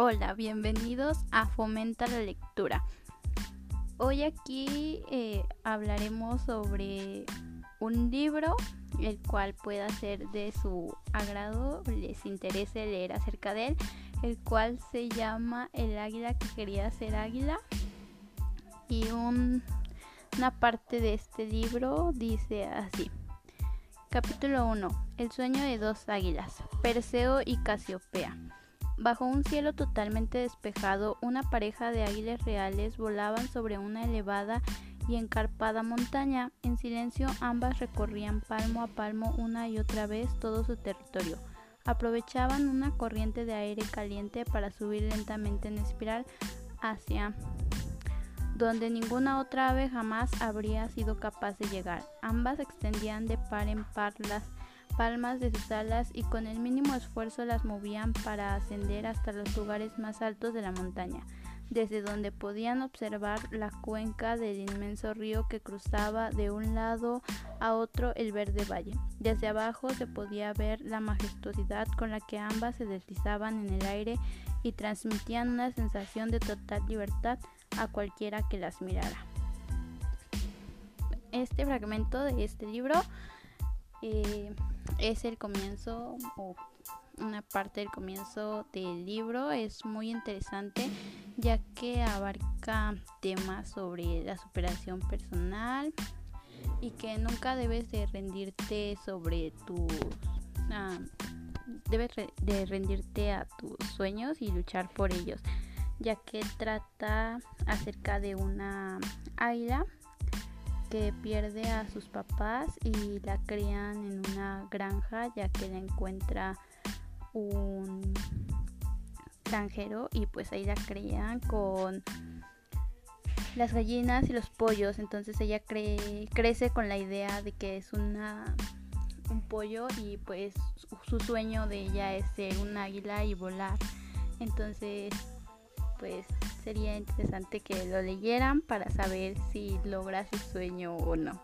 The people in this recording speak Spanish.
Hola, bienvenidos a Fomenta la Lectura. Hoy aquí eh, hablaremos sobre un libro el cual pueda ser de su agrado, les interese leer acerca de él, el cual se llama El águila que quería ser águila. Y una parte de este libro dice así. Capítulo 1. El sueño de dos águilas, Perseo y Casiopea. Bajo un cielo totalmente despejado, una pareja de águilas reales volaban sobre una elevada y encarpada montaña. En silencio ambas recorrían palmo a palmo una y otra vez todo su territorio. Aprovechaban una corriente de aire caliente para subir lentamente en espiral hacia donde ninguna otra ave jamás habría sido capaz de llegar. Ambas extendían de par en par las palmas de sus alas y con el mínimo esfuerzo las movían para ascender hasta los lugares más altos de la montaña, desde donde podían observar la cuenca del inmenso río que cruzaba de un lado a otro el verde valle. Desde abajo se podía ver la majestuosidad con la que ambas se deslizaban en el aire y transmitían una sensación de total libertad a cualquiera que las mirara. Este fragmento de este libro eh, es el comienzo o una parte del comienzo del libro. Es muy interesante ya que abarca temas sobre la superación personal y que nunca debes de rendirte sobre tus... Ah, debes de rendirte a tus sueños y luchar por ellos ya que trata acerca de una águila que pierde a sus papás y la crían en una granja ya que la encuentra un granjero y pues ahí la crían con las gallinas y los pollos. Entonces ella crece con la idea de que es una un pollo y pues su sueño de ella es ser un águila y volar. Entonces pues sería interesante que lo leyeran para saber si logra su sueño o no.